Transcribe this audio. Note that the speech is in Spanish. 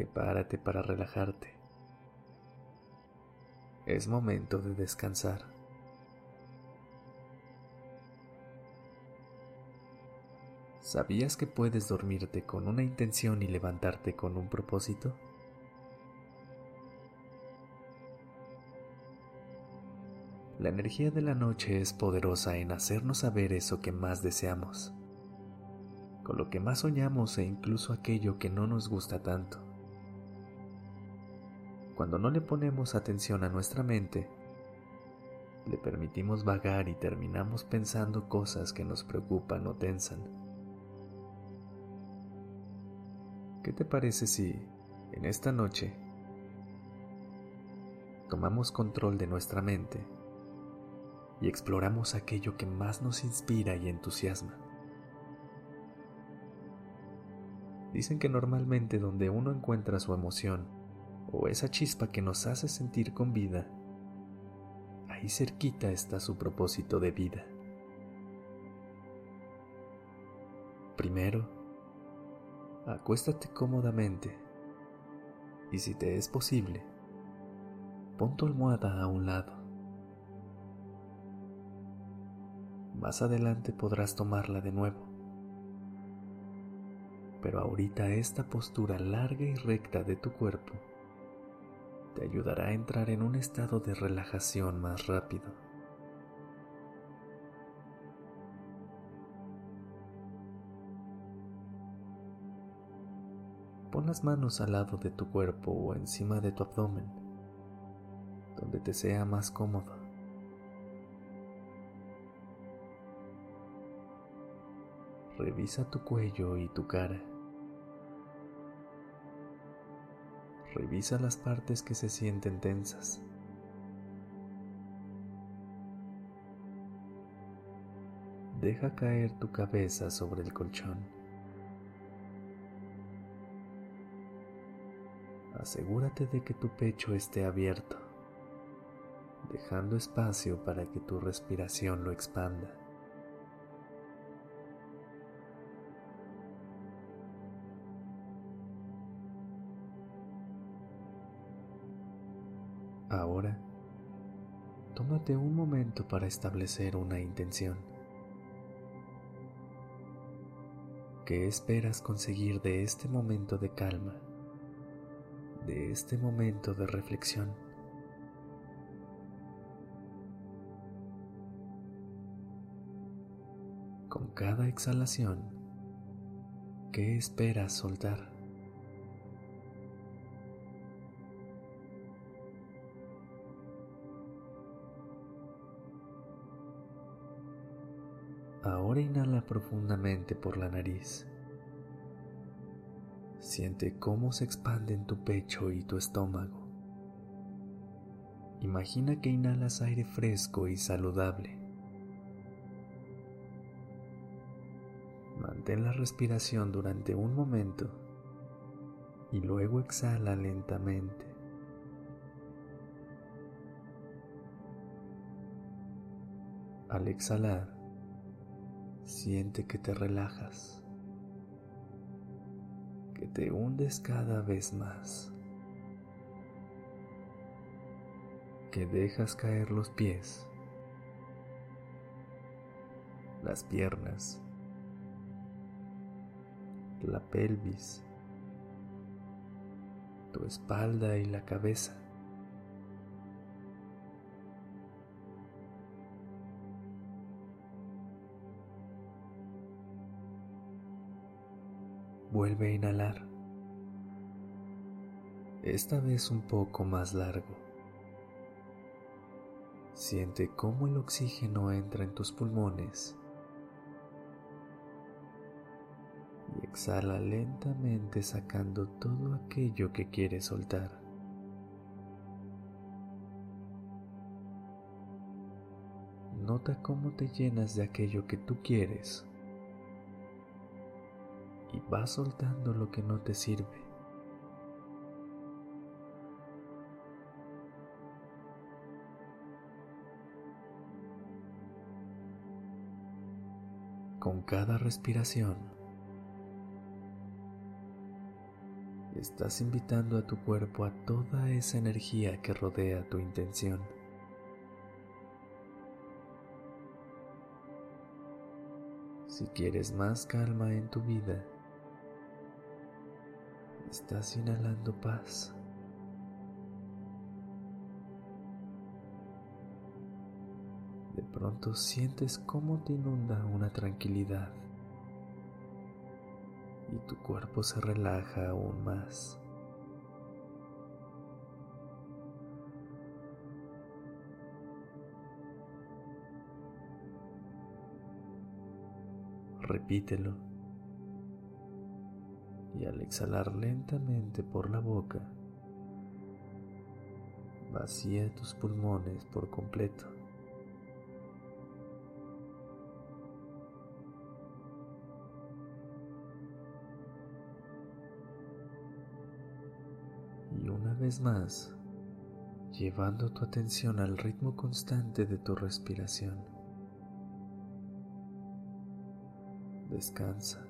Prepárate para relajarte. Es momento de descansar. ¿Sabías que puedes dormirte con una intención y levantarte con un propósito? La energía de la noche es poderosa en hacernos saber eso que más deseamos, con lo que más soñamos e incluso aquello que no nos gusta tanto. Cuando no le ponemos atención a nuestra mente, le permitimos vagar y terminamos pensando cosas que nos preocupan o tensan. ¿Qué te parece si, en esta noche, tomamos control de nuestra mente y exploramos aquello que más nos inspira y entusiasma. Dicen que normalmente donde uno encuentra su emoción o esa chispa que nos hace sentir con vida, ahí cerquita está su propósito de vida. Primero, acuéstate cómodamente y si te es posible, pon tu almohada a un lado. Más adelante podrás tomarla de nuevo. Pero ahorita esta postura larga y recta de tu cuerpo te ayudará a entrar en un estado de relajación más rápido. Pon las manos al lado de tu cuerpo o encima de tu abdomen, donde te sea más cómodo. Revisa tu cuello y tu cara. Revisa las partes que se sienten tensas. Deja caer tu cabeza sobre el colchón. Asegúrate de que tu pecho esté abierto, dejando espacio para que tu respiración lo expanda. Ahora, tómate un momento para establecer una intención. ¿Qué esperas conseguir de este momento de calma, de este momento de reflexión? Con cada exhalación, ¿qué esperas soltar? Ahora inhala profundamente por la nariz. Siente cómo se expanden tu pecho y tu estómago. Imagina que inhalas aire fresco y saludable. Mantén la respiración durante un momento y luego exhala lentamente. Al exhalar, Siente que te relajas, que te hundes cada vez más, que dejas caer los pies, las piernas, la pelvis, tu espalda y la cabeza. Vuelve a inhalar. Esta vez un poco más largo. Siente cómo el oxígeno entra en tus pulmones y Exhala lentamente sacando todo aquello que quieres soltar. Nota cómo te llenas de aquello que tú quieres vas soltando lo que no te sirve. Con cada respiración, estás invitando a tu cuerpo a toda esa energía que rodea tu intención. Si quieres más calma en tu vida, estás inhalando paz. De pronto sientes cómo te inunda una tranquilidad y tu cuerpo se relaja aún más. Repítelo. Y al exhalar lentamente por la boca, vacía tus pulmones por completo. Y una vez más, llevando tu atención al ritmo constante de tu respiración. Descansa.